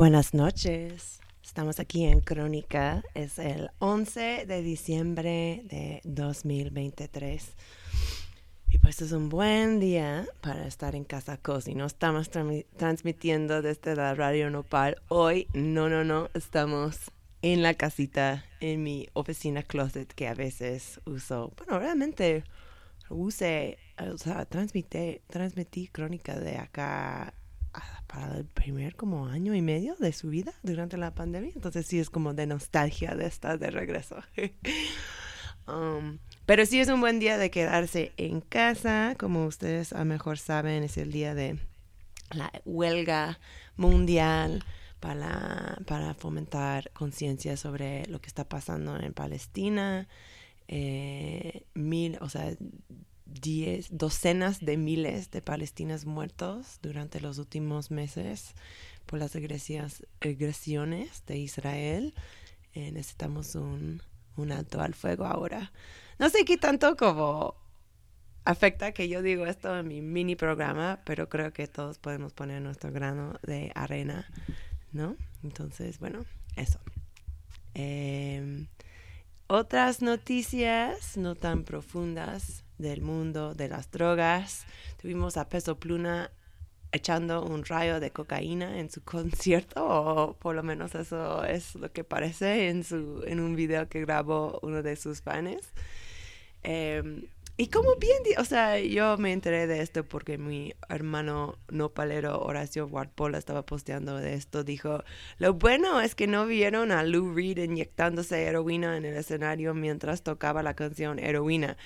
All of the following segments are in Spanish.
Buenas noches. Estamos aquí en Crónica. Es el 11 de diciembre de 2023. Y pues es un buen día para estar en Casa Cosi. No estamos transmitiendo desde la Radio Nopal. Hoy, no, no, no. Estamos en la casita, en mi oficina closet que a veces uso. Bueno, realmente use, o sea, transmite, transmití Crónica de acá para el primer como año y medio de su vida durante la pandemia. Entonces sí es como de nostalgia de estar de regreso. Um, pero sí es un buen día de quedarse en casa. Como ustedes a lo mejor saben, es el día de la huelga mundial para, para fomentar conciencia sobre lo que está pasando en Palestina. Eh, mil, o sea, diez, docenas de miles de palestinos muertos durante los últimos meses por las agresiones de Israel. Eh, necesitamos un, un alto al fuego ahora. No sé qué tanto como afecta que yo digo esto en mi mini programa, pero creo que todos podemos poner nuestro grano de arena, ¿no? Entonces, bueno, eso. Em, otras noticias no tan profundas del mundo de las drogas. Tuvimos a Peso Pluma echando un rayo de cocaína en su concierto, o por lo menos eso es lo que parece en, su, en un video que grabó uno de sus fans. Em, y como bien, o sea, yo me enteré de esto porque mi hermano nopalero Horacio Warpola estaba posteando de esto. Dijo, lo bueno es que no vieron a Lou Reed inyectándose heroína en el escenario mientras tocaba la canción Heroína.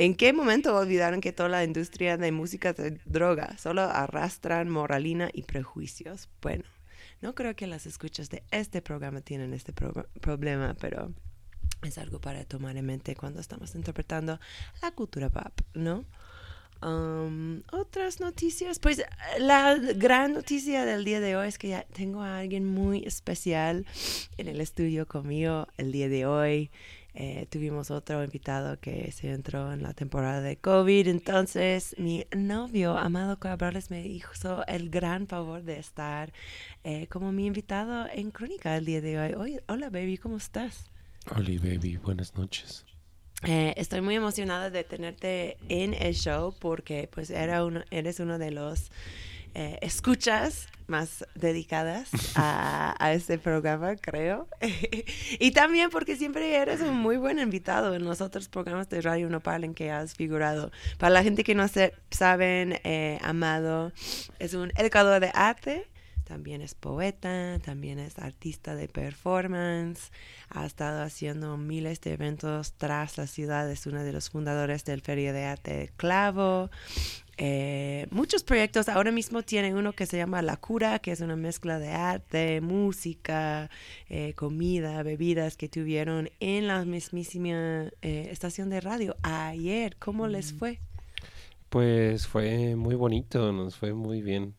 ¿En qué momento olvidaron que toda la industria de música de droga solo arrastran moralina y prejuicios? Bueno, no creo que las escuchas de este programa tienen este problema, pero es algo para tomar en mente cuando estamos interpretando la cultura pop, ¿no? Um, otras noticias, pues la gran noticia del día de hoy es que ya tengo a alguien muy especial en el estudio conmigo el día de hoy. Eh, tuvimos otro invitado que se entró en la temporada de COVID, entonces mi novio Amado Cabrales me hizo el gran favor de estar eh, como mi invitado en Crónica el día de hoy. hola baby, ¿cómo estás? Hola baby, buenas noches. Eh, estoy muy emocionada de tenerte en el show porque pues era uno, eres uno de los eh, escuchas más dedicadas a, a, este programa, creo. y también porque siempre eres un muy buen invitado en los otros programas de Radio Nopal en que has figurado. Para la gente que no se, saben, eh, Amado es un educador de arte también es poeta, también es artista de performance, ha estado haciendo miles de eventos tras la ciudad, es uno de los fundadores del Feria de Arte Clavo. Eh, muchos proyectos, ahora mismo tiene uno que se llama La Cura, que es una mezcla de arte, música, eh, comida, bebidas que tuvieron en la mismísima eh, estación de radio ayer. ¿Cómo les mm. fue? Pues fue muy bonito, nos fue muy bien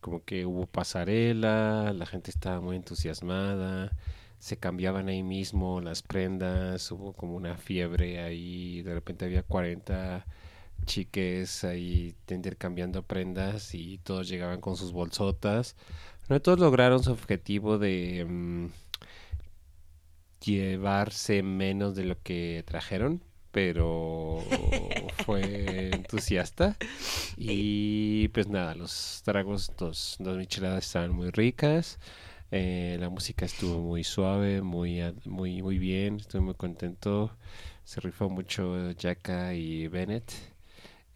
como que hubo pasarela, la gente estaba muy entusiasmada, se cambiaban ahí mismo las prendas, hubo como una fiebre ahí, de repente había 40 chiques ahí intercambiando prendas y todos llegaban con sus bolsotas. No todos lograron su objetivo de mm, llevarse menos de lo que trajeron, pero fue entusiasta. Y pues nada, los tragos, dos, dos micheladas estaban muy ricas. Eh, la música estuvo muy suave, muy, muy, muy bien. Estoy muy contento. Se rifó mucho Jacka y Bennett.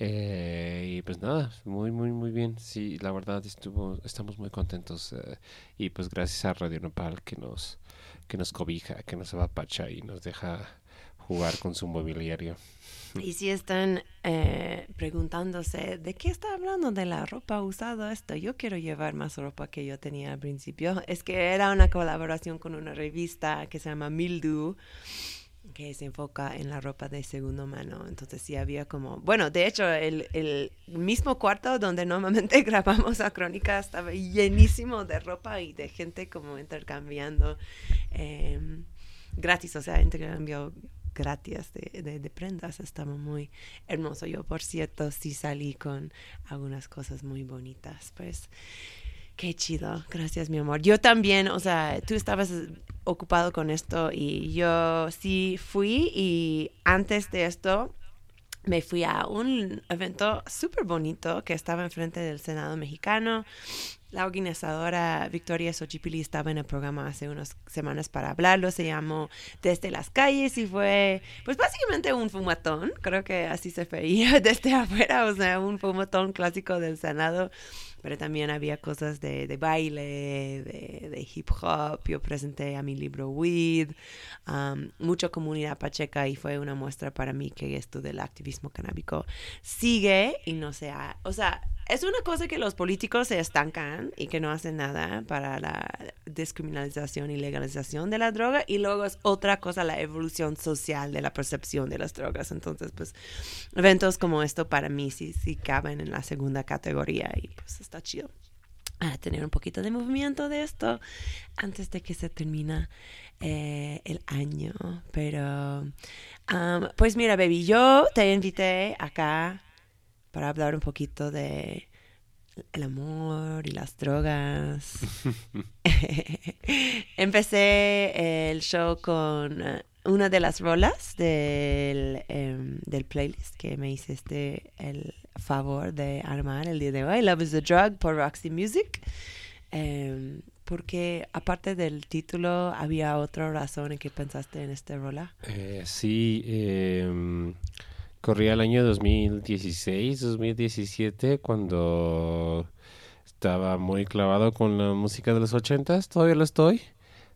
Eh, y pues nada, muy, muy, muy bien. Sí, la verdad estuvo, estamos muy contentos. Eh, y pues gracias a Radio Nopal que nos, que nos cobija, que nos apapacha y nos deja jugar con su mobiliario. Y si están eh, preguntándose, ¿de qué está hablando de la ropa usada esto? Yo quiero llevar más ropa que yo tenía al principio. Es que era una colaboración con una revista que se llama Mildew que se enfoca en la ropa de segunda mano. Entonces sí había como, bueno, de hecho el, el mismo cuarto donde normalmente grabamos la crónica estaba llenísimo de ropa y de gente como intercambiando eh, gratis, o sea, intercambio gratis de, de, prendas. Estaba muy hermoso. Yo, por cierto, sí salí con algunas cosas muy bonitas. Pues, qué chido. Gracias, mi amor. Yo también, o sea, tú estabas ocupado con esto y yo sí fui y antes de esto me fui a un evento súper bonito que estaba enfrente del Senado mexicano la organizadora Victoria Xochipilli estaba en el programa hace unas semanas para hablarlo, se llamó Desde las calles y fue pues básicamente un fumatón, creo que así se veía desde afuera, o sea, un fumatón clásico del Senado, pero también había cosas de, de baile, de, de, hip hop, yo presenté a mi libro Weed, um, mucha comunidad pacheca y fue una muestra para mí que esto del activismo canábico sigue y no sea, o sea, es una cosa que los políticos se estancan y que no hacen nada para la descriminalización y legalización de la droga y luego es otra cosa la evolución social de la percepción de las drogas. Entonces, pues eventos como esto para mí sí, sí caben en la segunda categoría y pues está chido a tener un poquito de movimiento de esto antes de que se termine eh, el año. Pero, pues mira, baby, yo te invité acá para hablar un poquito de el amor y las drogas. Empecé el show con eh, una de las rolas del, em, del playlist que me hiciste el favor de armar el día de hoy, Love is a Drug por Roxy Music. Em, porque aparte del título, ¿había otra razón en que pensaste en esta rola? Eh, sí, eh, corría el año 2016, 2017, cuando estaba muy clavado con la música de los ochentas, todavía lo estoy,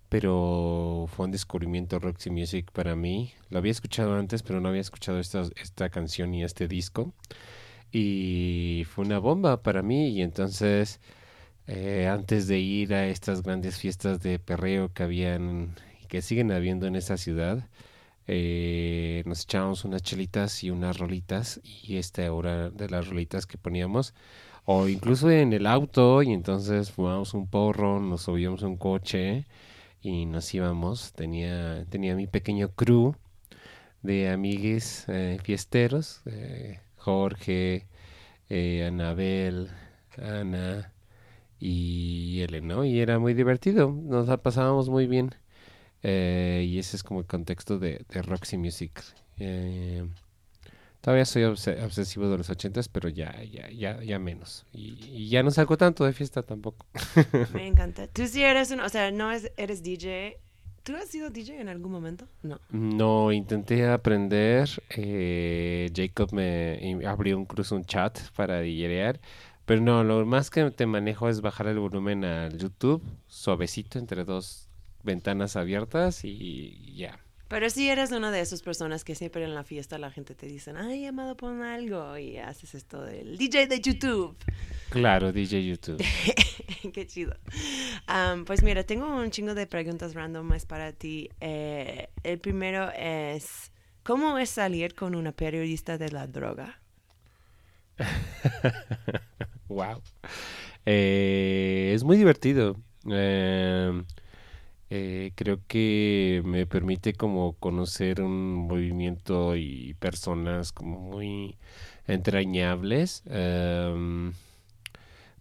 pero fue un descubrimiento Roxy Music para mí. Lo había escuchado antes, pero no había escuchado esta, esta canción y este disco. Y fue una bomba para mí y entonces eh, antes de ir a estas grandes fiestas de perreo que habían y que siguen habiendo en esa ciudad, eh, nos echábamos unas chelitas y unas rolitas y esta hora de las rolitas que poníamos o incluso en el auto y entonces fumábamos un porro, nos subíamos un coche y nos íbamos. Tenía, tenía mi pequeño crew de amigues eh, fiesteros, eh, Jorge, eh, Anabel, Ana y Ellen. Y era muy divertido, nos pasábamos muy bien. Eh, y ese es como el contexto de, de Roxy Music. Eh, todavía soy obse- obsesivo de los ochentas, pero ya, ya, ya, ya menos. Y, y ya no salgo tanto de fiesta tampoco. Me encanta. Tú sí eres uno, o sea, no es, eres DJ. ¿Tú has sido DJ en algún momento? No. No, intenté aprender. eh, Jacob me abrió incluso un chat para DJear. Pero no, lo más que te manejo es bajar el volumen al YouTube, suavecito, entre dos ventanas abiertas y ya. Pero sí eres una de esas personas que siempre en la fiesta la gente te dice, ay, amado, pon algo. Y haces esto del DJ de YouTube. Claro, DJ YouTube. Qué chido. Pues mira, tengo un chingo de preguntas randomas para ti. Eh, el primero es, ¿cómo es salir con una periodista de la droga? Wow. Eh, es muy divertido. Eh, eh, creo que me permite como conocer un movimiento y personas como muy entrañables. Em,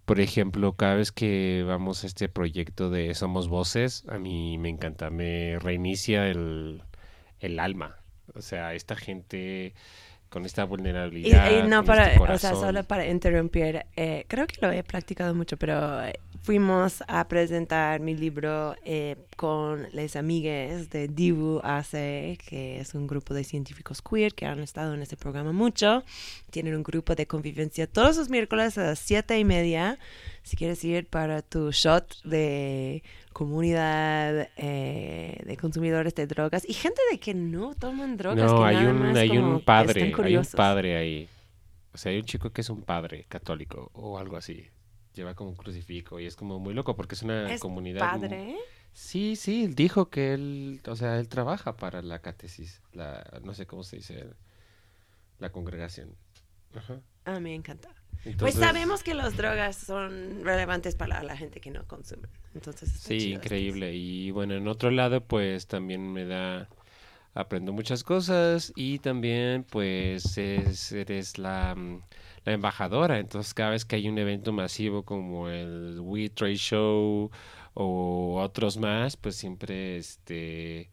por ejemplo, cada vez que vamos a este proyecto de Somos Voces, a mí me encanta, me reinicia el, el alma. O sea, esta gente con esta Y, vulnerabilidad. y no con para, este o sea, solo para interrumpir, eh, creo que lo he practicado mucho, pero eh, fuimos a presentar mi libro eh, con les amigues de Divu AC, que es un grupo de científicos queer que han estado en este programa mucho. Tienen un grupo de convivencia todos los miércoles a las siete y media. Si quieres ir para tu shot de comunidad eh, de consumidores de drogas y gente de que no toman drogas. No, que hay nada un, más hay como un padre, hay un padre ahí. O sea, hay un chico que es un padre católico o algo así. Lleva como un crucifijo y es como muy loco porque es una ¿Es comunidad. mu- padre? Sí, sí, dijo que él, o sea, él trabaja para la catecis, la, no sé cómo se dice, la congregación. Ajá. Ah, me encanta. Pues sabemos que las drogas son relevantes para la gente que no consume. Entonces, Sí, chido increíble. Y bueno, en otro lado, pues también me da, aprendo muchas cosas y también, pues, es- eres la, mm, la embajadora. Entonces, cada vez que hay un evento masivo como el We Trade Show o otros más, pues siempre, este,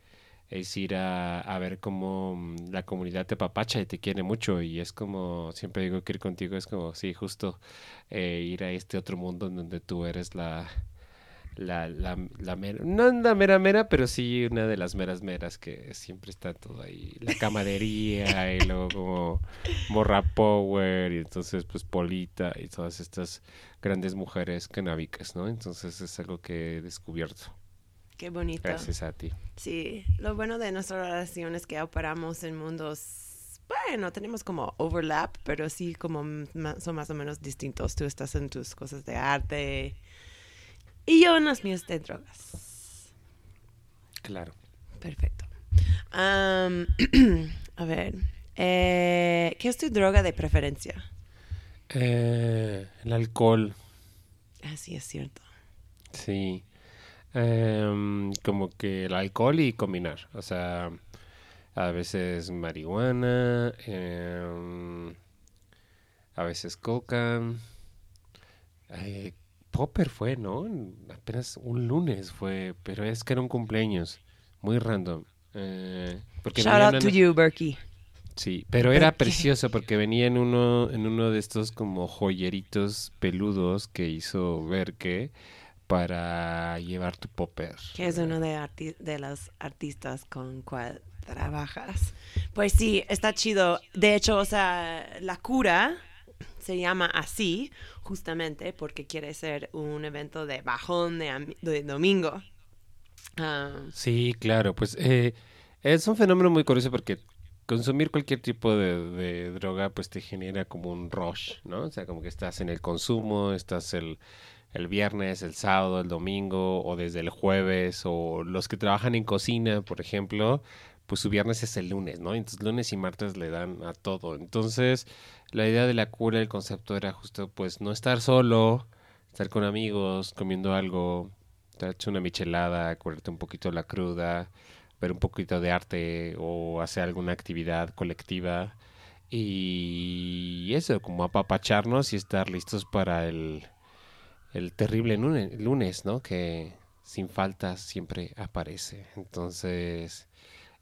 es ir a, a ver cómo mm, la comunidad te papacha y te quiere mucho. Y es como, siempre digo que ir contigo es como, sí, justo eh, ir a este otro mundo en donde tú eres la la, la, la mera, no la mera mera, pero sí una de las meras meras que siempre está todo ahí, la camadería y luego como Morra Power y entonces pues Polita y todas estas grandes mujeres canábicas, ¿no? Entonces es algo que he descubierto Qué bonito. gracias a ti. Sí, lo bueno de nuestra relación es que operamos en mundos, bueno, tenemos como overlap, pero sí como son más o menos distintos. Tú estás en tus cosas de arte y yo en las mías de drogas. Claro. Perfecto. A ver, eh, ¿qué es tu droga de preferencia? Eh, el alcohol, Así es cierto. sí. Em, como que el alcohol y combinar, o sea, a veces marihuana, em, a veces coca. Eh, Popper fue, ¿no? Apenas un lunes fue, pero es que era un cumpleaños, muy random. Eh, porque Shout out to you, Berkey. Sí, pero era precioso porque venía en uno, en uno de estos como joyeritos peludos que hizo Berke para llevar tu popper. que es uno de, arti- de los artistas con cual trabajas. Pues sí, está chido. De hecho, o sea, la cura se llama así justamente porque quiere ser un evento de bajón de domingo. Ah, Sí, claro, pues eh, es un fenómeno muy curioso porque consumir cualquier tipo de, de droga pues te genera como un rush, ¿no? O sea, como que estás en el consumo, estás el, el viernes, el sábado, el domingo o desde el jueves o los que trabajan en cocina, por ejemplo, pues su viernes es el lunes, ¿no? Entonces lunes y martes le dan a todo. Entonces la idea de la cura, el concepto era justo pues no estar solo, estar con amigos, comiendo algo, hecho una michelada, curarte un poquito la cruda, ver un poquito de arte o hacer alguna actividad colectiva y eso, como apapacharnos y estar listos para el, el terrible lunes, ¿no? Que sin falta siempre aparece. Entonces,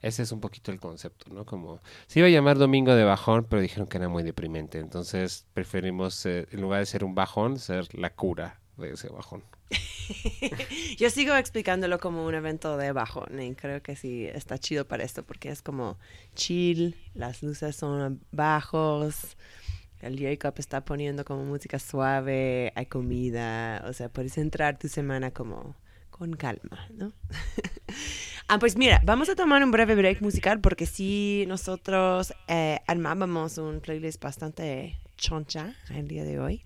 ese es un poquito el concepto, ¿no? Como se iba a llamar Domingo de Bajón, pero dijeron que era muy deprimente. Entonces, preferimos, eh, en lugar de ser un bajón, ser la cura de ese bajón. Yo sigo explicándolo como un evento de bajón y creo que sí está chido para esto porque es como chill, las luces son bajos, el Jacob está poniendo como música suave, hay comida, o sea, puedes entrar tu semana como con calma, ¿no? ah, pues mira, vamos a tomar un breve break musical porque sí, nosotros eh, armábamos un playlist bastante choncha el día de hoy.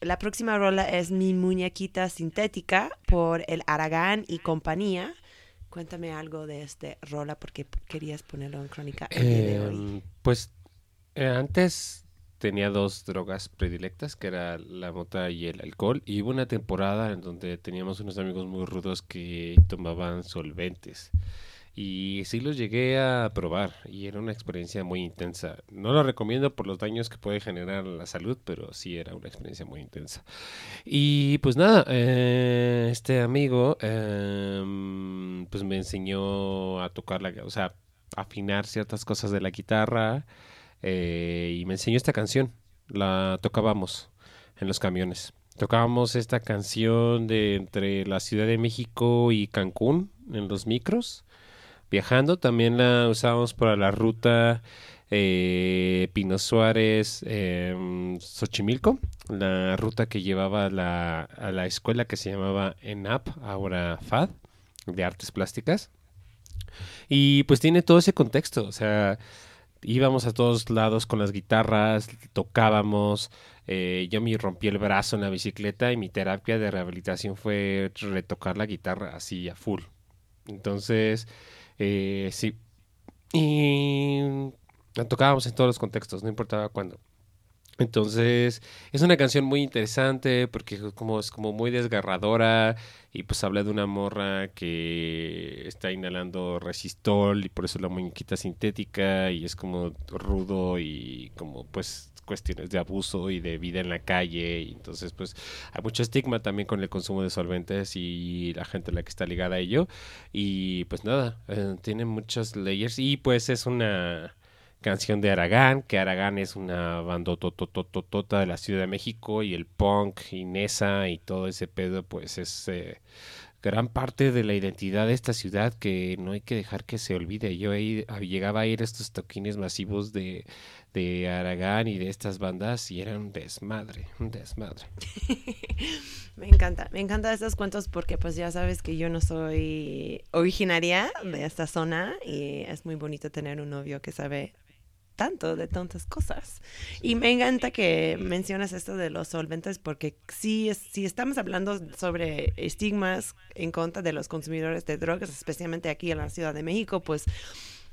La próxima rola es Mi Muñequita Sintética por el Aragán y compañía. Cuéntame algo de este rola porque querías ponerlo en crónica el día de hoy. Em, pues eh, antes tenía dos drogas predilectas, que era la mota y el alcohol. Y hubo una temporada en donde teníamos unos amigos muy rudos que tomaban solventes. Y sí los llegué a probar y era una experiencia muy intensa. No lo recomiendo por los daños que puede generar la salud, pero sí era una experiencia muy intensa. Y pues nada, eh, este amigo em, pues me enseñó a tocar la, o sea, afinar ciertas cosas de la guitarra eh, y me enseñó esta canción. La tocábamos en los camiones. Tocábamos esta canción de entre la Ciudad de México y Cancún en los micros. Viajando también la usábamos para la ruta eh, Pino Suárez, em, Xochimilco, la ruta que llevaba la, a la escuela que se llamaba ENAP, ahora FAD, de artes plásticas. Y pues tiene todo ese contexto, o sea, íbamos a todos lados con las guitarras, tocábamos, eh, yo me rompí el brazo en la bicicleta y mi terapia de rehabilitación fue retocar la guitarra así a full. Entonces, eh, sí. Y tocábamos en todos los contextos, no importaba cuándo. Entonces, es una canción muy interesante porque como es como muy desgarradora y pues habla de una morra que está inhalando resistol y por eso la muñequita sintética y es como rudo y como pues cuestiones de abuso y de vida en la calle. Y entonces pues hay mucho estigma también con el consumo de solventes y la gente a la que está ligada a ello. Y pues nada, eh, tiene muchos layers y pues es una canción de Aragán, que Aragán es una banda totototota de la Ciudad de México y el punk y Nesa y todo ese pedo, pues es eh, gran parte de la identidad de esta ciudad que no hay que dejar que se olvide. Yo ahí ah, llegaba a ir a estos toquines masivos de, de Aragán y de estas bandas y era un desmadre, un desmadre. Me encanta, me encanta estos cuentos porque pues ya sabes que yo no soy originaria de esta zona y es muy bonito tener un novio que sabe tanto de tantas cosas. Y me encanta que mencionas esto de los solventes porque sí, es- si estamos hablando sobre estigmas en contra de los consumidores de drogas, especialmente aquí en la Ciudad de México, pues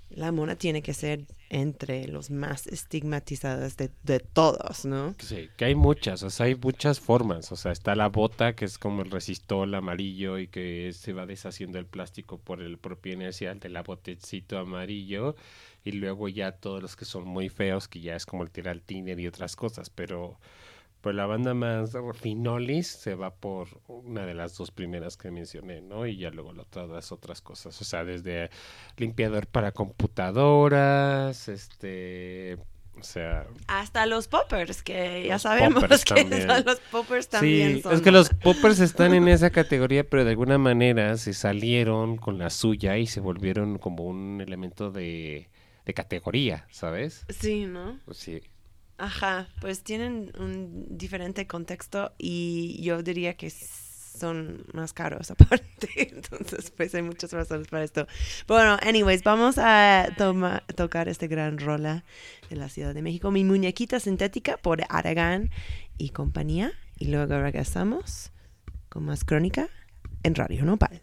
la mona tiene que ser entre los más estigmatizados de, de todos, ¿no? Sí, que hay muchas, o sea, hay muchas formas. O sea, está la bota, que es como el resistol amarillo y que se va deshaciendo el plástico por el propio inercia del la botecito amarillo. Y luego ya todos los que son muy feos, que ya es como el tirar y otras cosas. Pero pues la banda más finolis se va por una de las dos primeras que mencioné, ¿no? Y ya luego las otras otras cosas. O sea, desde limpiador para computadoras, este... O sea, Hasta los poppers, que ya sabemos poppers que también. son los poppers también Sí, son es que los poppers están en esa categoría, pero de alguna manera se salieron con la suya y se volvieron como un elemento de, de categoría, ¿sabes? Sí, ¿no? Pues sí. Ajá, pues tienen un diferente contexto y yo diría que son más caros aparte. Entonces, pues hay muchas razones para esto. Bueno, anyways, vamos a tocar este gran rola de la Ciudad de México. Mi muñequita sintética por Aragán y compañía. Y luego regresamos con más crónica en Radio Nopal.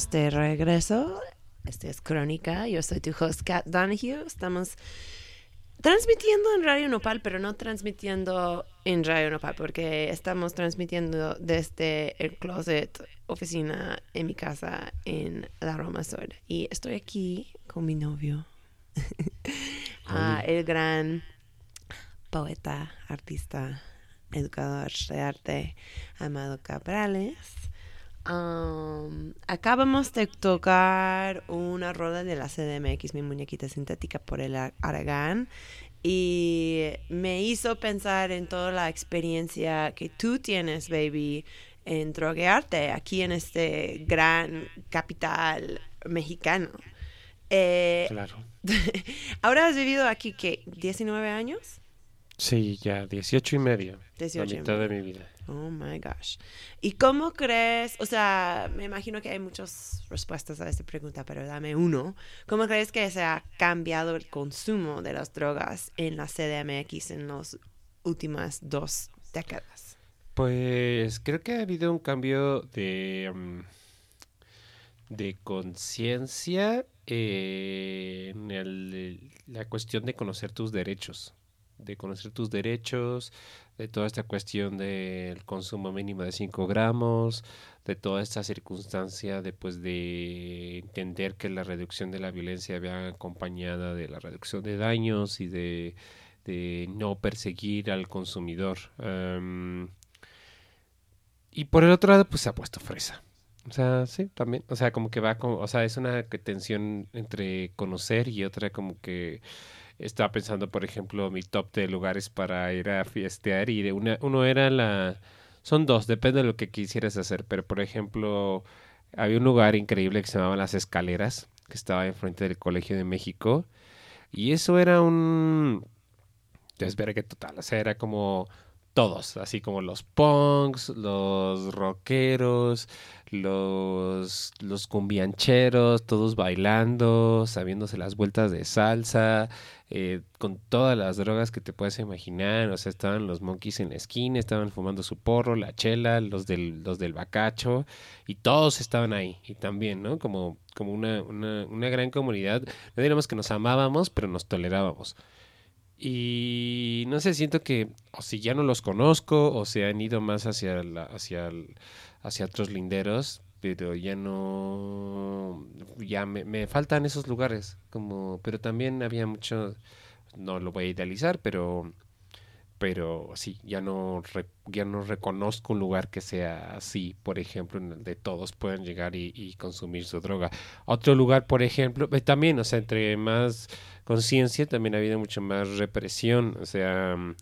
Estamos de regreso. Esta es Crónica. Yo soy tu host, Kat Donahue. Estamos transmitiendo en Radio Nopal, pero no transmitiendo en Radio Nopal, porque estamos transmitiendo desde el closet oficina en mi casa en la Roma Sur. Y estoy aquí con mi novio, Ah, el gran poeta, artista, educador de arte, Amado Cabrales. Um, acabamos de tocar una rola de la CDMX, mi muñequita sintética por el Ar- Aragán, y me hizo pensar en toda la experiencia que tú tienes, baby, en droguearte aquí en este gran capital mexicano. Eh, Claro. Ahora has vivido aquí, ¿qué? ¿19 años? Sí, ya 18 y medio. 18 y la mitad de mi vida. Oh my gosh. ¿Y cómo crees? O sea, me imagino que hay muchas respuestas a esta pregunta, pero dame uno. ¿Cómo crees que se ha cambiado el consumo de las drogas en la CDMX en las últimas dos décadas? Pues creo que ha habido un cambio de, mm, de conciencia en el- la cuestión de conocer tus derechos, de conocer tus derechos, de toda esta cuestión del consumo mínimo de 5 gramos, de toda esta circunstancia de, pues, de entender que la reducción de la violencia va acompañada de la reducción de daños y de, de no perseguir al consumidor. Am, y por el otro lado, pues se ha puesto fresa. O sea, sí, también. O sea, como que va o sea, es una tensión entre conocer y otra como que estaba pensando, por ejemplo, mi top de lugares para ir a fiestear y de una, uno era la, son dos, depende de lo que quisieras hacer, pero por ejemplo, había un lugar increíble que se llamaba Las Escaleras, que estaba enfrente del Colegio de México, y eso era un que total, o sea, era como todos, así como los punks, los rockeros, los, los cumbiancheros, todos bailando, sabiéndose las vueltas de salsa, eh, con todas las drogas que te puedes imaginar, o sea, estaban los monkeys en la esquina, estaban fumando su porro, la chela, los del, los del bacacho, y todos estaban ahí, y también, ¿no? Como, como una, una, una gran comunidad, no diríamos que nos amábamos, pero nos tolerábamos. Y no sé, siento que o si ya no los conozco o se han ido más hacia, la, hacia, hacia otros linderos, pero ya no, ya me, me, faltan esos lugares, como, pero también había mucho, no lo voy a idealizar, pero, pero sí, ya no, ya no reconozco un lugar que sea así, por ejemplo, en donde todos puedan llegar y, y consumir su droga. Otro lugar, por ejemplo, eh, también, o sea, entre más conciencia también ha habido mucho más represión, o sea, mm,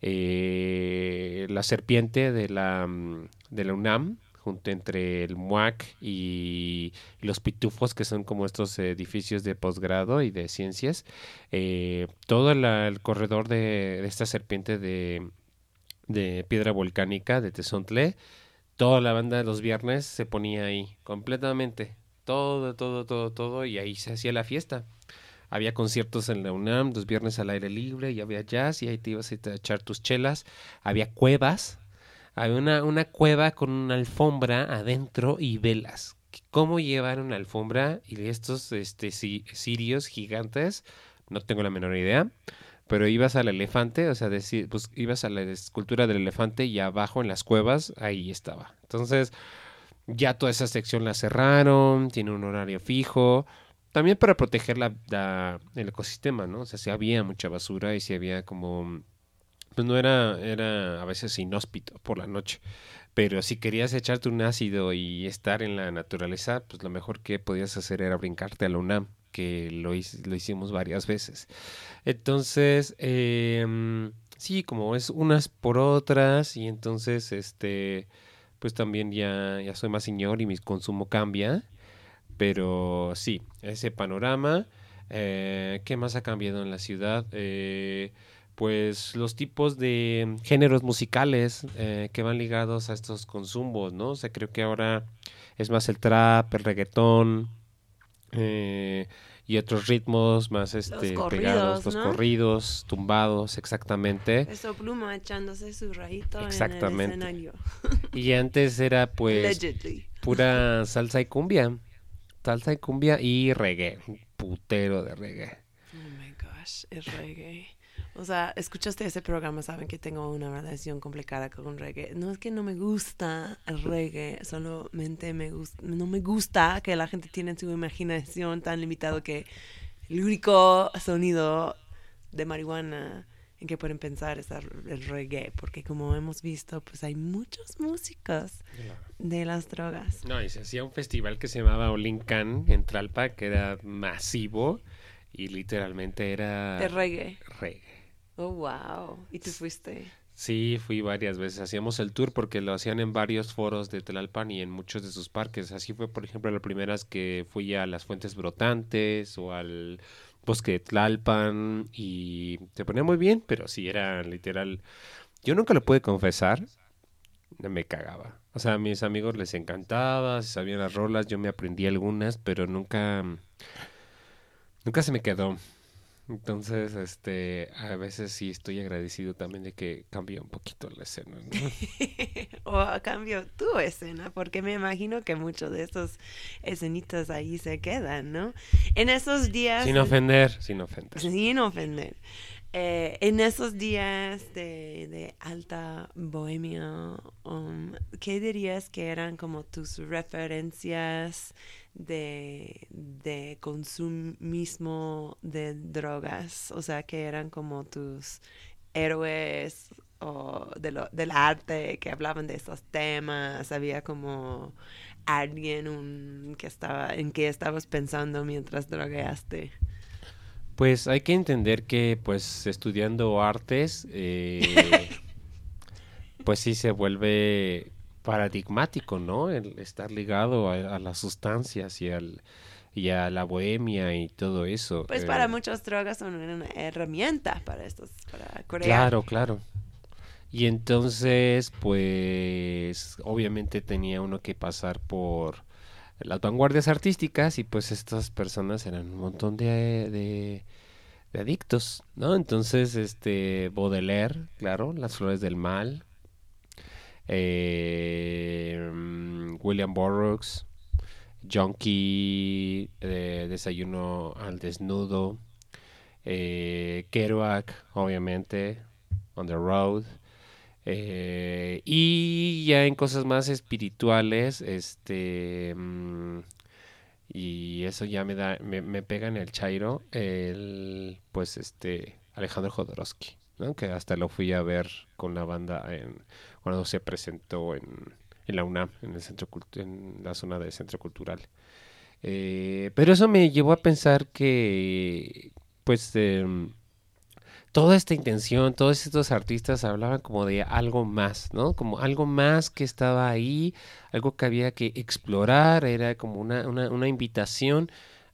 eh, la serpiente de la, mm, de la UNAM, junto entre el MUAC y, los pitufos, que son como estos edificios de posgrado y de ciencias, eh, todo el corredor de, esta serpiente de, de piedra volcánica de Tezontle, toda la banda de los viernes se ponía ahí, completamente, todo, todo, todo, todo, y ahí se hacía la fiesta había conciertos en la UNAM, los viernes al aire libre, y había jazz, y ahí te ibas a echar tus chelas. Había cuevas, había una, una cueva con una alfombra adentro y velas. ¿Cómo llevar una alfombra y estos este, sirios gigantes? No tengo la menor idea. Pero ibas al elefante, o sea, decir, pues ibas a la escultura del elefante y abajo en las cuevas, ahí estaba. Entonces, ya toda esa sección la cerraron, tiene un horario fijo también para proteger la, el ecosistema, ¿no? O sea, si había mucha basura y si había como... Pues no era, era a veces inhóspito por la noche. Pero si querías echarte un ácido y estar en la naturaleza, pues lo mejor que podías hacer era brincarte a la UNAM, que lo, lo hicimos varias veces. Entonces, eh, sí, como es unas por otras, y entonces, este, pues también ya, ya soy más señor y mi consumo cambia. Pero sí, ese panorama. Eh, ¿Qué más ha cambiado en la ciudad? Eh, pues los tipos de géneros musicales eh, que van ligados a estos consumos, ¿no? O sea, creo que ahora es más el trap, el reggaetón y otros ritmos más este, los pegados, los corridos, tumbados, exactamente. Eso pluma echándose su rayito exactamente. en el escenario. y antes era pues pura salsa y cumbia salsa y cumbia y reggae. Un putero de reggae. Oh my gosh, el reggae. O sea, escuchaste ese programa, saben que tengo una relación complicada con reggae. No es que no me gusta el reggae, solamente me gusta, no me gusta que la gente tiene su imaginación tan limitado que el único sonido de marihuana en que pueden pensar es el reggae, porque como hemos visto, pues hay muchos músicos de las drogas. No, y se hacía un festival que se llamaba Olincan en Tralpa, que era masivo y literalmente era... De reggae. Reggae. Oh, wow. ¿Y tú fuiste? Sí, fui varias veces. Hacíamos el tour porque lo hacían en varios foros de Tlalpan y en muchos de sus parques. Así fue, por ejemplo, la primera vez que fui a las Fuentes Brotantes o al Bosque de Tlalpan y te ponía muy bien, pero sí era literal. Yo nunca lo pude confesar, me cagaba. O sea, a mis amigos les encantaba, se sabían las rolas, yo me aprendí algunas, pero nunca, nunca se me quedó. Entonces, este, a veces sí estoy agradecido también de que cambie un poquito la escena. o a cambio tu escena, porque me imagino que muchos de esos escenitas ahí se quedan, ¿no? En esos días... Sin ofender, sin ofender. Sin ofender. Eh, en esos días de, alta bohemia, um, ¿qué dirías que eran como tus referencias de, de consumismo de drogas? O sea, que eran como tus héroes o de lo, del arte que hablaban de esos temas. Había como alguien un, que estaba, en qué estabas pensando mientras drogueaste. Pues hay que entender que pues estudiando artes, eh, pues sí se vuelve paradigmático, ¿no? El estar ligado a, a las sustancias y al y a la bohemia y todo eso. Pues eh, para muchas drogas son una herramienta para estos, para crear. Claro, claro. Y entonces, pues, obviamente tenía uno que pasar por las vanguardias artísticas y pues estas personas eran un montón de, de, adictos, ¿no? Entonces, este, Baudelaire, claro, Las Flores del Mal, eh, William Burroughs, Junkie, eh, Desayuno al Desnudo, eh, Kerouac, obviamente, On the Road. Eh, y ya en cosas más espirituales, este. mm, y eso ya me da, me, pega en el chairo, el, pues este, Alejandro Jodorowsky. Que hasta lo fui a ver con la banda cuando se presentó en, en la UNAM, en el centro en la zona del centro cultural. Eh, pero eso me llevó a pensar que, pues, em, toda esta intención, todos estos artistas hablaban como de algo más, ¿no? Como algo más que estaba ahí, algo que había que explorar, era como una, una, una invitación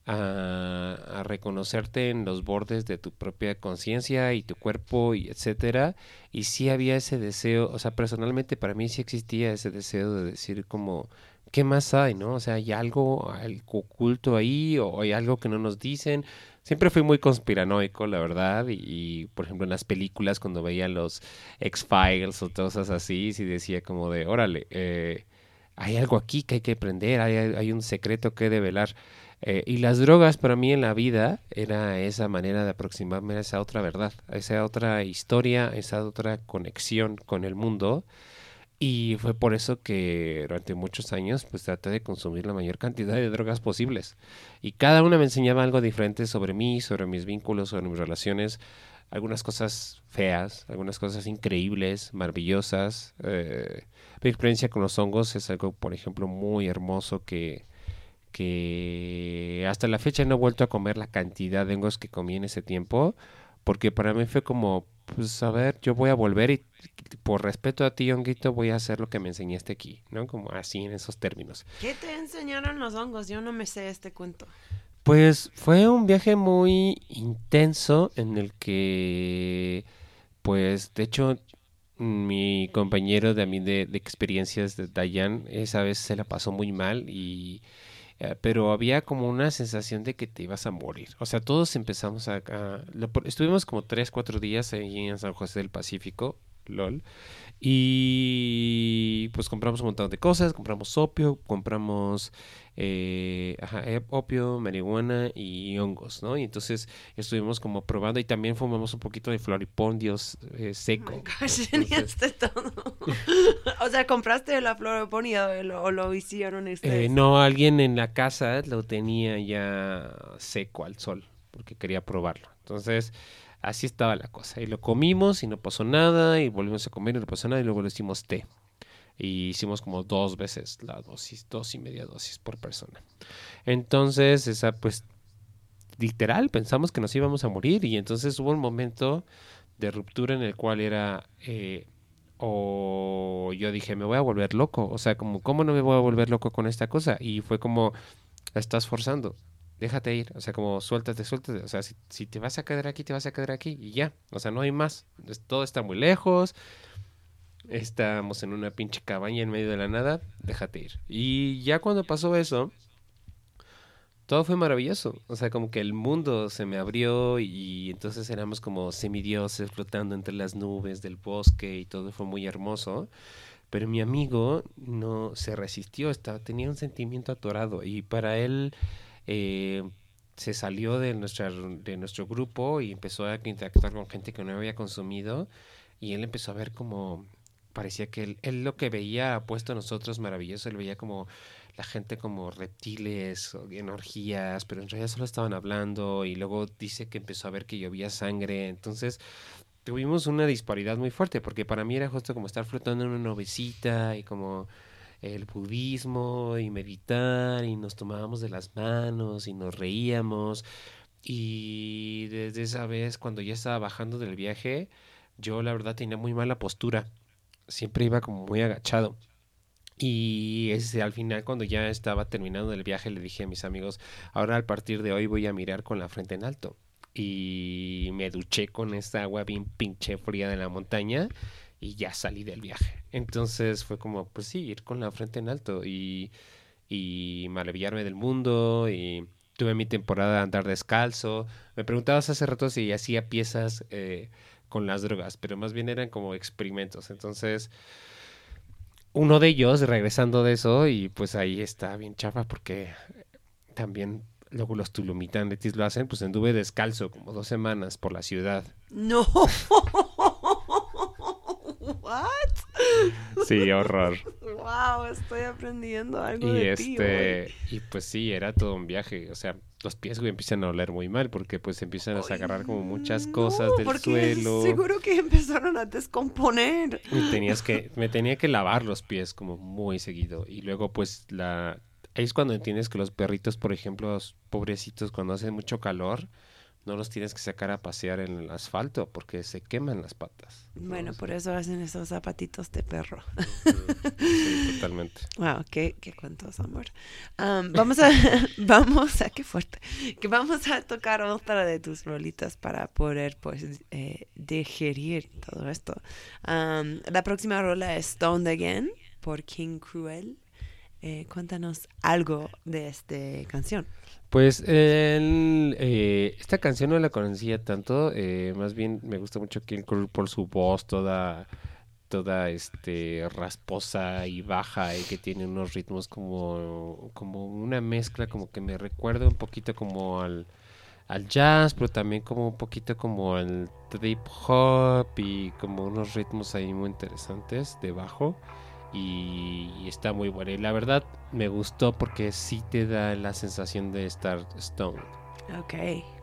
a, reconocerte en los bordes de tu propia conciencia y tu cuerpo y etcétera. Y sí había ese deseo, o sea, personalmente para mí sí existía ese deseo de decir como, ¿qué más hay, no? O sea, hay algo, algo oculto ahí o hay algo que no nos dicen. Siempre fui muy conspiranoico, la verdad, y, y, por ejemplo en las películas cuando veía los X-Files o cosas así, sí decía como de, órale, eh, hay algo aquí que hay que aprender, hay, un secreto que develar. Eh, y las drogas para mí en la vida era esa manera de aproximarme a esa otra verdad, a esa otra historia, a esa otra conexión con el mundo. Y fue por eso que durante muchos años pues traté de consumir la mayor cantidad de drogas posibles. Y cada una me enseñaba algo diferente sobre mí, sobre mis vínculos, sobre mis relaciones. Algunas cosas feas, algunas cosas increíbles, maravillosas. Eh, mi experiencia con los hongos es algo, por ejemplo, muy hermoso que, que hasta la fecha no he vuelto a comer la cantidad de hongos que comí en ese tiempo. Porque para mí fue como, pues a ver, yo voy a volver y por respeto a ti, honguito, voy a hacer lo que me enseñaste aquí, ¿no? Como así en esos términos. ¿Qué te enseñaron los hongos? Yo no me sé este cuento. Pues fue un viaje muy intenso en el que, pues, de hecho, mi compañero de a mí de, de experiencias de Dayan, esa vez se la pasó muy mal y pero había como una sensación de que te ibas a morir. O sea, todos empezamos a... estuvimos como tres, cuatro días ahí en San José del Pacífico, LOL. Y pues compramos un montón de cosas, compramos opio, compramos eh, ajá, eh, opio, marihuana y hongos, ¿no? Y entonces estuvimos como probando y también fumamos un poquito de floripondios eh, Oh seco. my gosh, Entonces- todo. o sea, ¿compraste la floroponía o lo, hicieron Eh, ustedes? no, alguien en la casa lo tenía ya seco al sol porque quería probarlo. Entonces, así estaba la cosa. Y lo comimos y no pasó nada y volvimos a comer y no pasó nada y luego le hicimos té. Y hicimos como dos veces la dosis, dos y media dosis por persona. Entonces, esa pues literal pensamos que nos íbamos a morir y entonces hubo un momento de ruptura en el cual era eh, o yo dije me voy a volver loco o sea como cómo no me voy a volver loco con esta cosa y fue como "La estás forzando déjate ir o sea como suéltate suéltate o sea si, si te vas a quedar aquí te vas a quedar aquí y ya o sea no hay más todo está muy lejos estamos en una pinche cabaña en medio de la nada déjate ir y ya cuando pasó eso todo fue maravilloso. O sea, como que el mundo se me abrió y entonces éramos como semidioses flotando entre las nubes del bosque y todo fue muy hermoso. Pero mi amigo no se resistió, estaba, tenía un sentimiento atorado y para él eh, se salió de, nuestra, de nuestro grupo y empezó a interactuar con gente que no había consumido y él empezó a ver como parecía que él, él lo que veía puesto a nosotros maravilloso, él veía como la gente como reptiles o energías, pero en realidad solo estaban hablando y luego dice que empezó a ver que llovía sangre, entonces tuvimos una disparidad muy fuerte, porque para mí era justo como estar flotando en una novecita y como el budismo y meditar y nos tomábamos de las manos y nos reíamos. Y desde esa vez, cuando ya estaba bajando del viaje, yo la verdad tenía muy mala postura. Siempre iba como muy agachado. Y ese, al final, cuando ya estaba terminando el viaje, le dije a mis amigos, ahora a partir de hoy voy a mirar con la frente en alto. Y me duché con esta agua bien pinche fría de la montaña y ya salí del viaje. Entonces fue como, pues sí, ir con la frente en alto y, y maravillarme del mundo y tuve mi temporada de andar descalzo. Me preguntabas hace rato si hacía piezas eh, con las drogas, pero más bien eran como experimentos. Entonces, uno de ellos, regresando de eso, y pues ahí está bien chafa porque también luego los tulumitantes lo hacen, pues anduve descalzo como dos semanas por la ciudad. No. Sí, horror. Wow, estoy aprendiendo algo Y de ti este, y pues sí, era todo un viaje. O sea, los pies, güey, empiezan a oler muy mal porque pues empiezan a agarrar como muchas no, cosas del porque suelo. Seguro que empezaron a descomponer. Y tenías que, me tenía que lavar los pies como muy seguido. Y luego, pues, la. Ahí es cuando entiendes que los perritos, por ejemplo, los pobrecitos, cuando hace mucho calor, no los tienes que sacar a pasear en el asfalto porque se queman las patas. Bueno, por eso hacen esos zapatitos de perro. Sí, totalmente. Wow, qué, qué cuentos, amor. Am, vamos a, vamos a, qué fuerte, que vamos a tocar otra de tus rolitas para poder, pues, eh, digerir todo esto. La próxima rola es Stoned Again por King Cruel. Eh, cuéntanos algo de esta canción. Pues el, eh, esta canción no la conocía tanto, eh, más bien me gusta mucho King Cruel por su voz toda, toda este rasposa y baja y que tiene unos ritmos como, como una mezcla como que me recuerda un poquito como al, jazz, pero también como un poquito como al trip hop y como unos ritmos ahí muy interesantes de bajo y, y está muy buena. Y la verdad me gustó porque sí te da la sensación de estar stoned. Ok,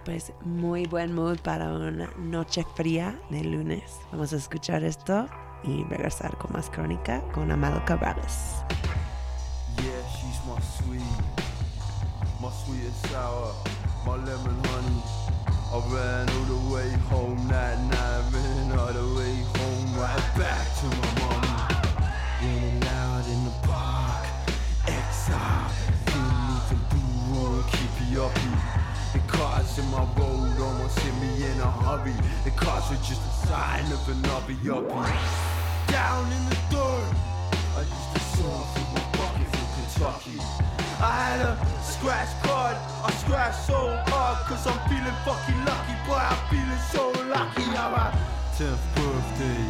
pues muy buen mood para una noche fría de lunes. Vamos a escuchar esto y regresar con más crónica con Amado Cabrales. Yeah, she's my sweet, my sweet and sour, my lemon honey. I ran all the way home that night, ran all the way home, right back to my The cars in my road almost hit me in a hurry. The cars were just a sign of an uppy uppy. Down in the dirt, I used to saw from my bucket from Kentucky. I had a scratch card, I scratched so hard cause I'm feeling fucking lucky, boy, I'm feeling so lucky. I'm my 10th birthday,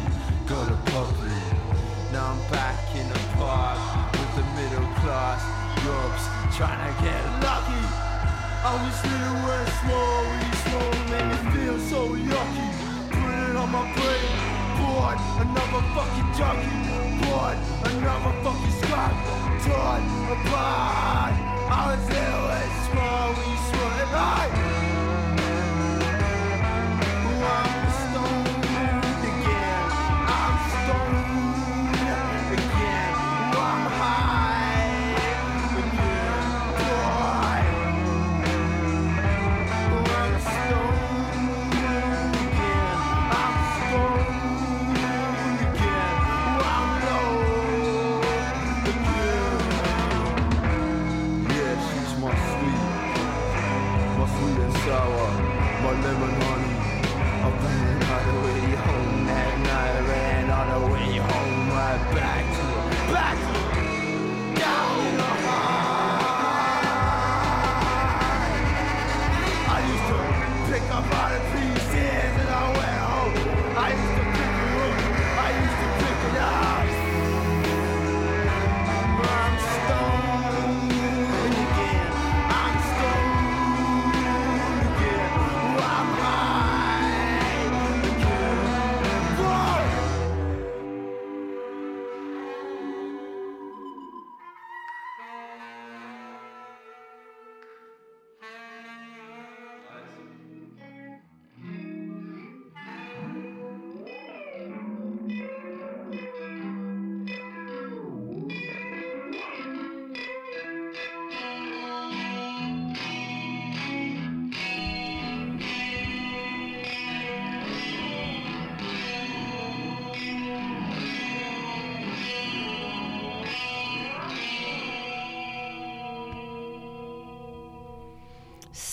got a puppy. Now I'm back in the park with the middle class Europe's trying to get lucky. I was little and small, really small, made me feel so yucky. Put it on my brain, bored, another fucking junkie, bored, another fucking scrap, torn apart. I was little and small, we small and high. I'm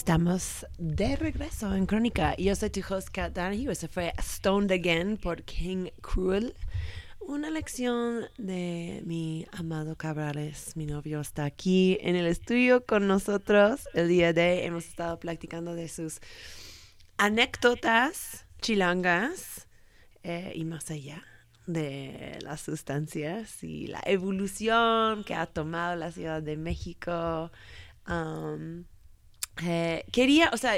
Estamos de regreso en Crónica. Yo soy tu host, Kat Donahue. Ese fue Stoned Again por King Cruel. Una lección de mi amado Cabrales. Mi novio está aquí en el estudio con nosotros el día de hoy. Hemos estado platicando de sus anécdotas chilangas eh, y más allá de las sustancias y la evolución que ha tomado la Ciudad de México. Um, eh, quería, o sea,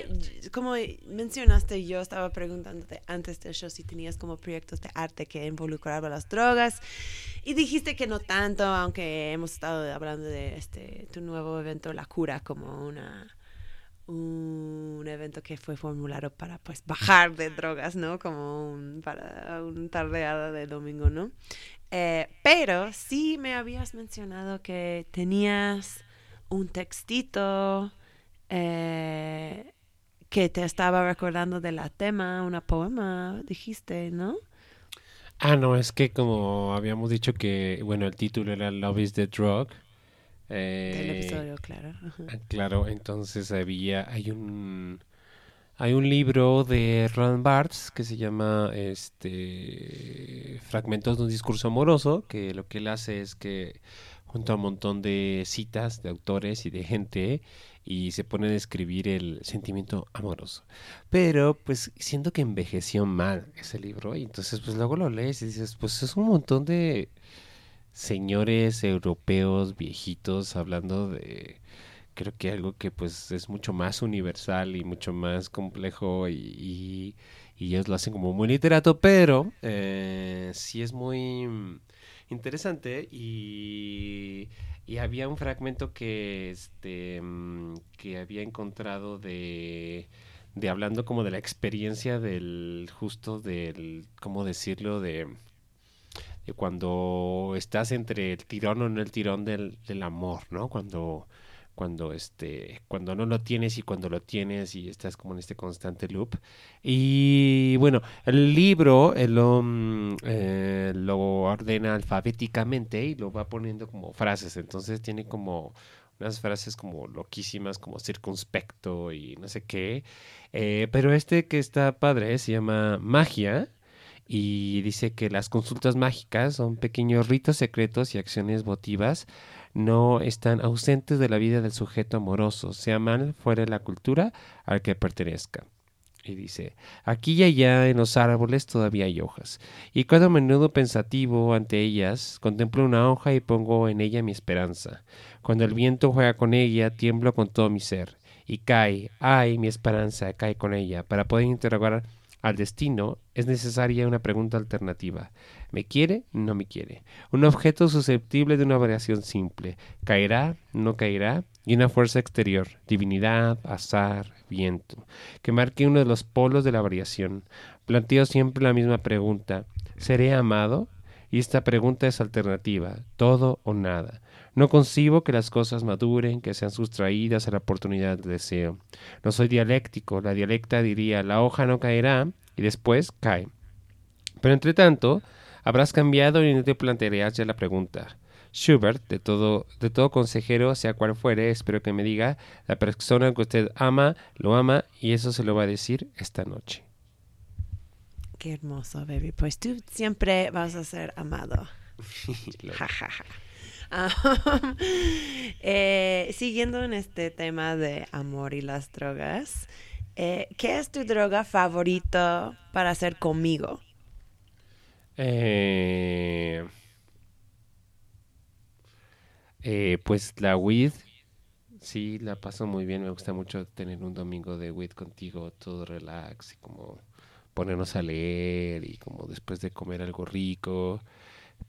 como mencionaste, yo estaba preguntándote antes del show si tenías como proyectos de arte que involucraban las drogas y dijiste que no tanto, aunque hemos estado hablando de este tu nuevo evento La Cura como una un evento que fue formulado para pues bajar de drogas, ¿no? Como un, para un tardeada de domingo, ¿no? Eh, pero sí me habías mencionado que tenías un textito eh, que te estaba recordando de la tema, una poema, dijiste, ¿no? Ah, no, es que como habíamos dicho que, bueno, el título era Love is the Drug. Del eh, episodio, claro. ajá. Ah, Claro, entonces había, hay un, hay un libro de Roland Barthes que se llama, este, Fragmentos de un discurso amoroso, que lo que él hace es que junta un montón de citas de autores y de gente y se pone a escribir el sentimiento amoroso. Pero pues siento que envejeció mal ese libro y entonces pues luego lo lees y dices, pues es un montón de señores europeos viejitos hablando de creo que algo que pues es mucho más universal y mucho más complejo y, y- ellos lo hacen como muy literato, pero eh, sí es muy interesante y, y había un fragmento que este mm, que había encontrado de de hablando como de la experiencia del justo del cómo decirlo de de cuando estás entre el tirón o no el tirón del, del amor, ¿no? Cuando, cuando este, cuando no lo tienes y cuando lo tienes y estás como en este constante loop. Y bueno, el libro eh, lo, mm, eh, lo ordena alfabéticamente y lo va poniendo como frases, entonces tiene como unas frases como loquísimas, como circunspecto y no sé qué. Eh, pero este que está padre se llama Magia y dice que las consultas mágicas son pequeños ritos secretos y acciones votivas no están ausentes de la vida del sujeto amoroso, sea mal fuera de la cultura al que pertenezca. Y dice, aquí y allá en los árboles todavía hay hojas, y cuando a menudo pensativo ante ellas, contemplo una hoja y pongo en ella mi esperanza. Cuando el viento juega con ella, tiemblo con todo mi ser, y cae, ay, mi esperanza, cae con ella. Para poder interrogar al destino es necesaria una pregunta alternativa. ¿Me quiere? No me quiere. Un objeto susceptible de una variación simple. ¿Caerá? ¿No caerá? Y una fuerza exterior, divinidad, azar, viento, que marque uno de los polos de la variación. Planteo siempre la misma pregunta. ¿Seré amado? Y esta pregunta es alternativa, todo o nada. No concibo que las cosas maduren, que sean sustraídas a la oportunidad del deseo. No soy dialéctico, la dialecta diría la hoja no caerá y después cae. Pero entre tanto, habrás cambiado y no te plantearás ya la pregunta. Schubert, de todo, de todo consejero, sea cual fuere, espero que me diga la persona que usted ama, lo ama, y eso se lo va a decir esta noche. Qué hermoso, baby. Pues tú siempre vas a ser amado. Lo- Ja, ja, ja. Eh, siguiendo en este tema de amor y las drogas, eh, ¿qué es tu droga favorito para hacer conmigo? Eh, eh, pues la weed, sí, la paso muy bien. Me gusta mucho tener un domingo de weed contigo, todo relax y como ponernos a leer y como después de comer algo rico.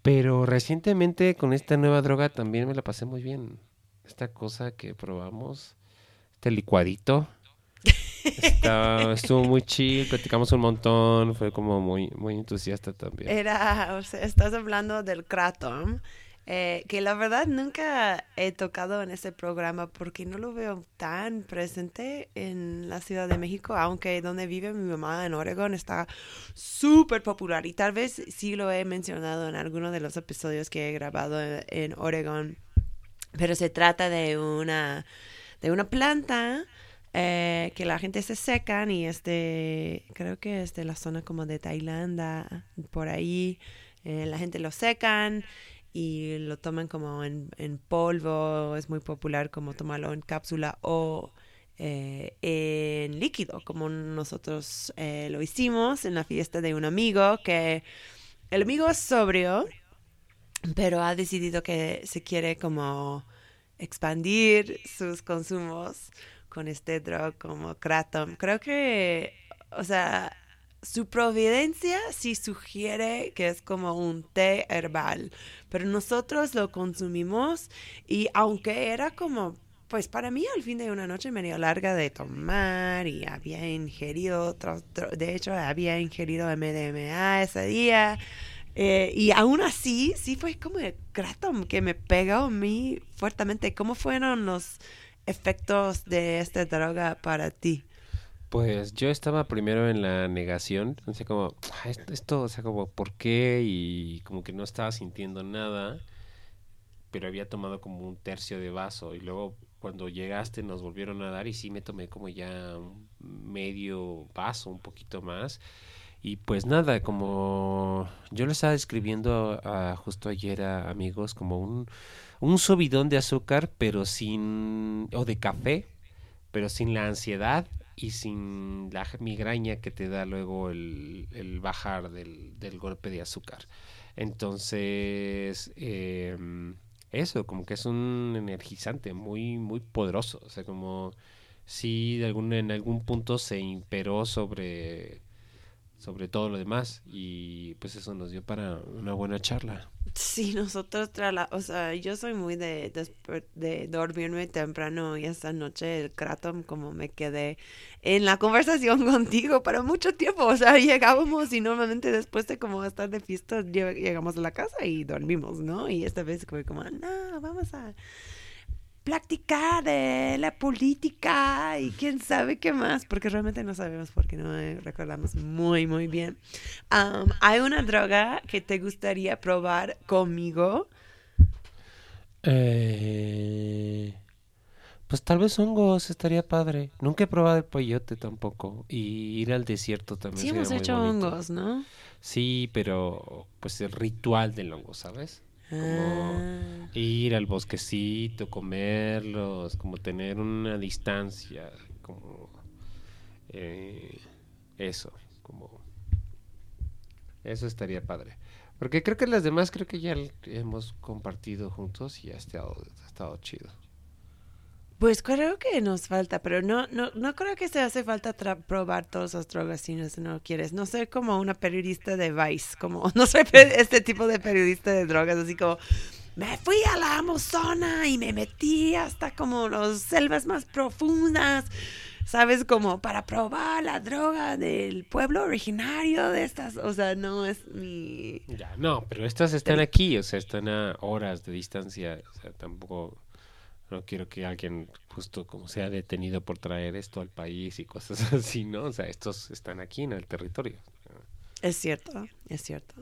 Pero recientemente con esta nueva droga también me la pasé muy bien. Esta cosa que probamos, este licuadito. Está- estuvo muy chill, platicamos un montón, fue como muy, muy entusiasta también. Era, o sea, estás hablando del kratom, eh, que la verdad nunca he tocado en ese programa porque no lo veo tan presente en la Ciudad de México, aunque donde vive mi mamá en Oregon está súper popular y tal vez sí lo he mencionado en alguno de los episodios que he grabado en, en Oregon, pero se trata de una, de una planta eh, que la gente se secan y este, creo que es de la zona como de Tailandia, por ahí, eh, la gente lo secan y lo toman como en, en polvo, es muy popular como tomarlo en cápsula o eh, en líquido, como nosotros eh, lo hicimos en la fiesta de un amigo, que el amigo es sobrio, pero ha decidido que se quiere como expandir sus consumos con este drug como Kratom. Creo que, o sea, su providencia sí sugiere que es como un té herbal, pero nosotros lo consumimos y aunque era como, pues para mí al fin de una noche medio larga de tomar y había ingerido, de hecho había ingerido MDMA ese día. eh, y aún así, sí fue como el kratom que me pegó a mí fuertemente. ¿Cómo fueron los efectos de esta droga para ti? Pues yo estaba primero en la negación, o sea, como, "Ah, esto, esto, o sea, como, ¿por qué? Y como que no estaba sintiendo nada, pero había tomado como un tercio de vaso y luego cuando llegaste nos volvieron a dar y sí me tomé como ya medio vaso, un poquito más. Y pues nada, como yo le estaba escribiendo a, justo ayer a amigos como un, un subidón de azúcar, pero sin, o de café, pero sin la ansiedad y sin la migraña que te da luego el, el bajar del, del golpe de azúcar. Entonces, em, eso, como que es un energizante muy, muy poderoso. O sea, como si en algún punto se imperó sobre, sobre todo lo demás. Y pues eso nos dio para una buena charla. Sí, nosotros, tra- la- o sea, yo soy muy de, desper- de dormirme temprano y esta noche el kratom como me quedé en la conversación contigo para mucho tiempo, o sea, llegábamos y normalmente después de como estar de fiesta lle- llegamos a la casa y dormimos, ¿no? Y esta vez fue como, no, vamos a platicar de la política y quién sabe qué más, porque realmente no sabemos porque no recordamos muy, muy bien. Am, ¿Hay una droga que te gustaría probar conmigo? Eh, pues tal vez hongos estaría padre. Nunca he probado el peyote tampoco. Y ir al desierto también Sí, hemos hecho bonito. hongos, ¿no? Sí, pero pues el ritual del hongo, ¿sabes? Como Ah, ir al bosquecito, comerlos, como tener una distancia, como eh, eso, como eso estaría padre. Porque creo que las demás creo que ya hemos compartido juntos y ha estado, ha estado chido. Pues creo que nos falta, pero no, no, no creo que se hace falta probar todas las drogas si no, si no quieres. No soy como una periodista de Vice, como no soy este tipo de periodista de drogas, así como me fui a la Amazona y me metí hasta como las selvas más profundas, ¿sabes? Como para probar la droga del pueblo originario de estas, o sea, no es mi... Ya, no, pero estas están aquí, o sea, están a horas de distancia, o sea, tampoco no quiero que alguien justo como sea detenido por traer esto al país y cosas así, ¿no? O sea, estos están aquí en el territorio. Es cierto, es cierto.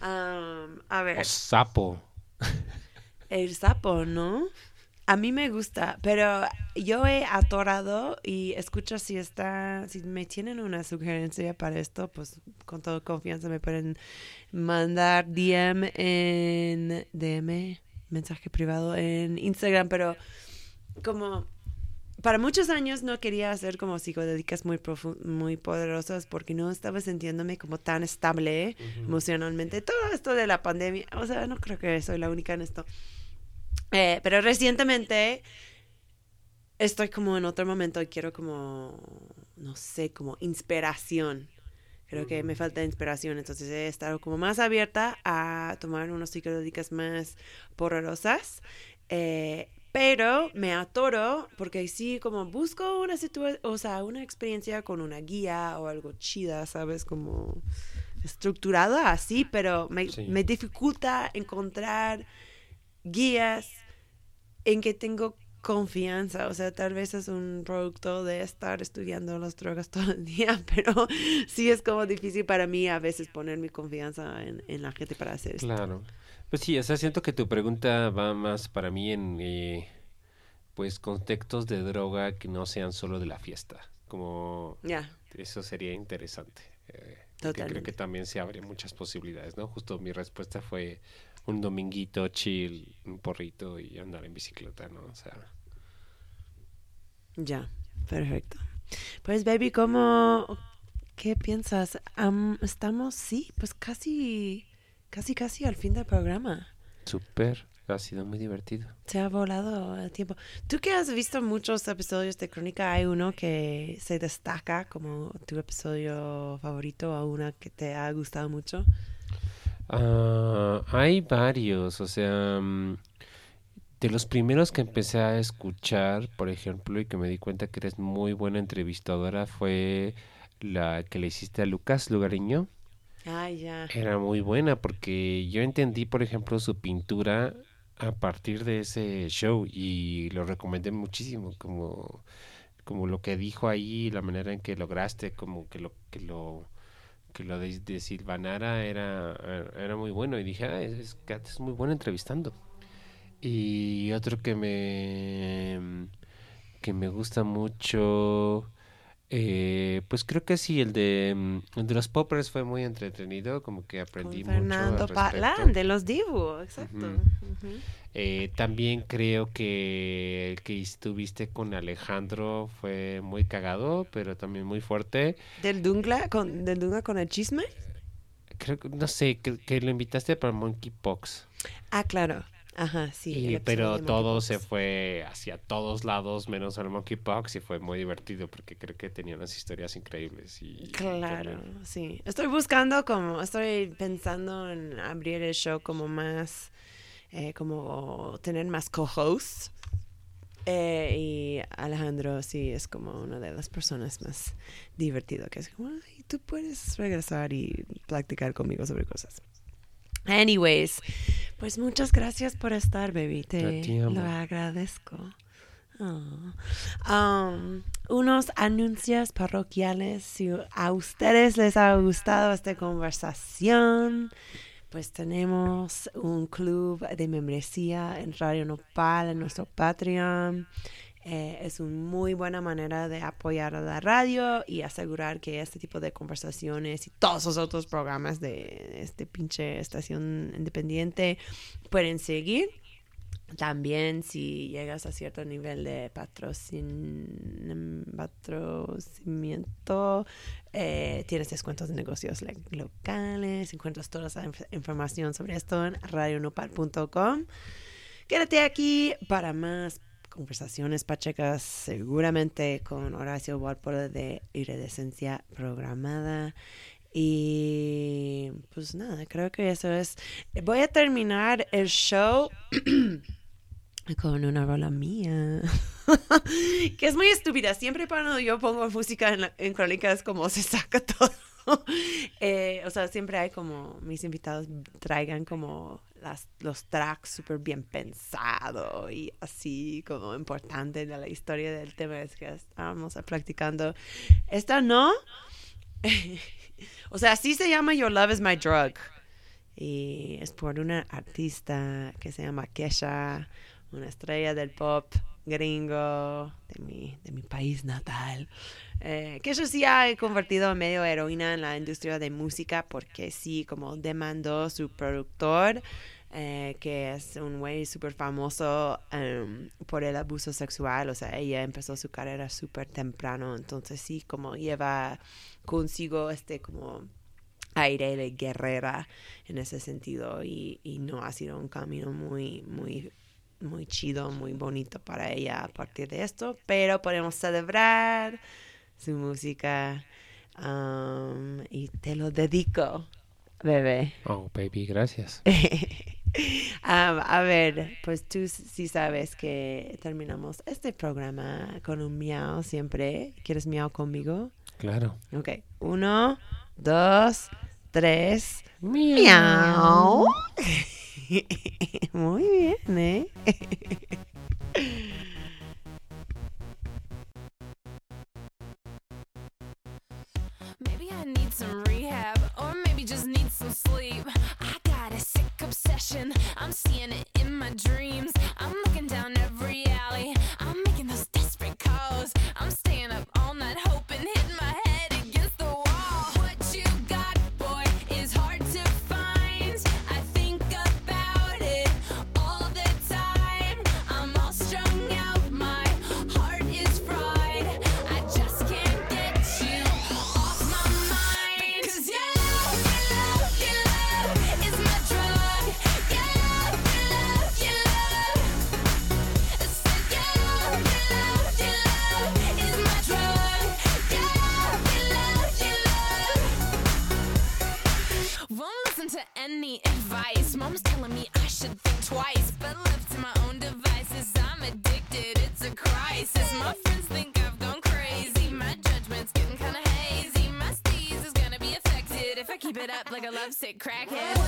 Am, a ver. O sapo. El sapo, ¿no? A mí me gusta, pero yo he atorado y escucho si está, si me tienen una sugerencia para esto, pues con toda confianza me pueden mandar DM en DM, mensaje privado en Instagram, pero como para muchos años no quería hacer como psicodélicas muy muy poderosas porque no estaba sintiéndome como tan estable emocionalmente. Todo esto de la pandemia, o sea, no creo que soy la única en esto. Eh, pero recientemente estoy como en otro momento y quiero como, no sé, como inspiración. Creo que me falta inspiración, entonces he estado como más abierta a tomar unas psicodélicas más poderosas. Eh, pero me atoro porque sí, como busco una situación, o sea, una experiencia con una guía o algo chida, ¿sabes? Como estructurada así, pero me, Sí. me dificulta encontrar guías en que tengo confianza, o sea, tal vez es un producto de estar estudiando las drogas todo el día, pero sí es como difícil para mí a veces poner mi confianza en, en la gente para hacer esto. Claro. Pues sí, o sea, siento que tu pregunta va más para mí en, eh, pues contextos de droga que no sean solo de la fiesta. Como eso sería interesante. eh, porque creo Totalmente. que también se abren muchas posibilidades, ¿no? Justo mi respuesta fue un dominguito chill, un porrito y andar en bicicleta, ¿no? O sea, Ya, perfecto. Pues, baby, ¿cómo, qué piensas? Am, estamos, sí, pues casi, casi, casi al fin del programa. súper, ha sido muy divertido. Se ha volado el tiempo. Tú que has visto muchos episodios de Crónica, ¿hay uno que se destaca como tu episodio favorito o una que te ha gustado mucho? Ah, hay varios, o sea, mm, de los primeros que empecé a escuchar, por ejemplo, y que me di cuenta que eres muy buena entrevistadora, fue la que le hiciste a Lucas Lugariño. Ay, ya. Era muy buena porque yo entendí, por ejemplo, su pintura a partir de ese show y lo recomendé muchísimo, como, como lo que dijo ahí, la manera en que lograste, como que lo que lo que lo de, de Silvanara era, era muy bueno y dije, ah, es, es, muy buena entrevistando. Y otro que me que me gusta mucho eh, pues creo que sí, el de, mm, el de los poppers fue muy entretenido, como que aprendí Con Fernando mucho Patlán, respecto. de los Dibu, exacto. Eh, también creo que el que estuviste con Alejandro fue muy cagado, pero también muy fuerte. ¿Del Dungla con, del Dungla con el chisme? Creo que, no sé, que, que lo invitaste para Monkeypox. Ah, claro. Ajá, sí. Y- pero todo se fue hacia todos lados menos al Monkeypox y fue muy divertido porque creo que tenía unas historias increíbles. Y Claro, sí. Estoy buscando como, estoy pensando en abrir el show como más, eh, como tener más co-hosts. Eh, y Alejandro sí es como una de las personas más divertidas, que es como, "Ay, tú puedes regresar y practicar conmigo sobre cosas. Anyways, pues muchas gracias por estar, baby. Te lo agradezco. Um, unos anuncios parroquiales. Si a ustedes les ha gustado esta conversación, pues tenemos un club de membresía en Radio Nopal, en nuestro Patreon. Eh, es una muy buena manera de apoyar a la radio y asegurar que este tipo de conversaciones y todos los otros programas de este pinche estación independiente pueden seguir. También si llegas a cierto nivel de patrocin patrocinamiento, eh, tienes descuentos de negocios le- locales, encuentras toda esa inf- información sobre esto en radionopal.com. Quédate aquí para más conversaciones pachecas, seguramente con Horacio Walpole de Iridescencia Programada. Y pues nada, creo que eso es. Voy a terminar el show con una rola mía. que es muy estúpida. Siempre cuando yo pongo música en, la- en crónicas, como se saca todo. Eh, o sea, siempre hay como mis invitados traigan como las, los tracks súper bien pensados y así como importante de la historia del tema es que estábamos practicando. Esta no. o sea, así se llama Your Love is My Drug. Y es por una artista que se llama Kesha, una estrella del pop gringo de mi, de mi país natal. Eh, que eso sí ha convertido en medio heroína en la industria de música porque sí, como demandó su productor, eh, que es un güey súper famoso em, por el abuso sexual, o sea, ella empezó su carrera súper temprano, entonces sí, como lleva consigo este como aire de guerrera en ese sentido y, y no ha sido un camino muy, muy muy chido, muy bonito para ella a partir de esto, pero podemos celebrar su música um, y te lo dedico, bebé. Oh, baby, gracias. Um, a ver, pues tú sí sabes que terminamos este programa con un miau siempre. ¿Quieres miau conmigo? Claro. Ok, uno, dos, tres. Miau. Muy bien, ¿eh? Maybe I need some rehab, or maybe just need some sleep. I got a sick obsession, I'm seeing it in my dreams. Lovesick crackhead.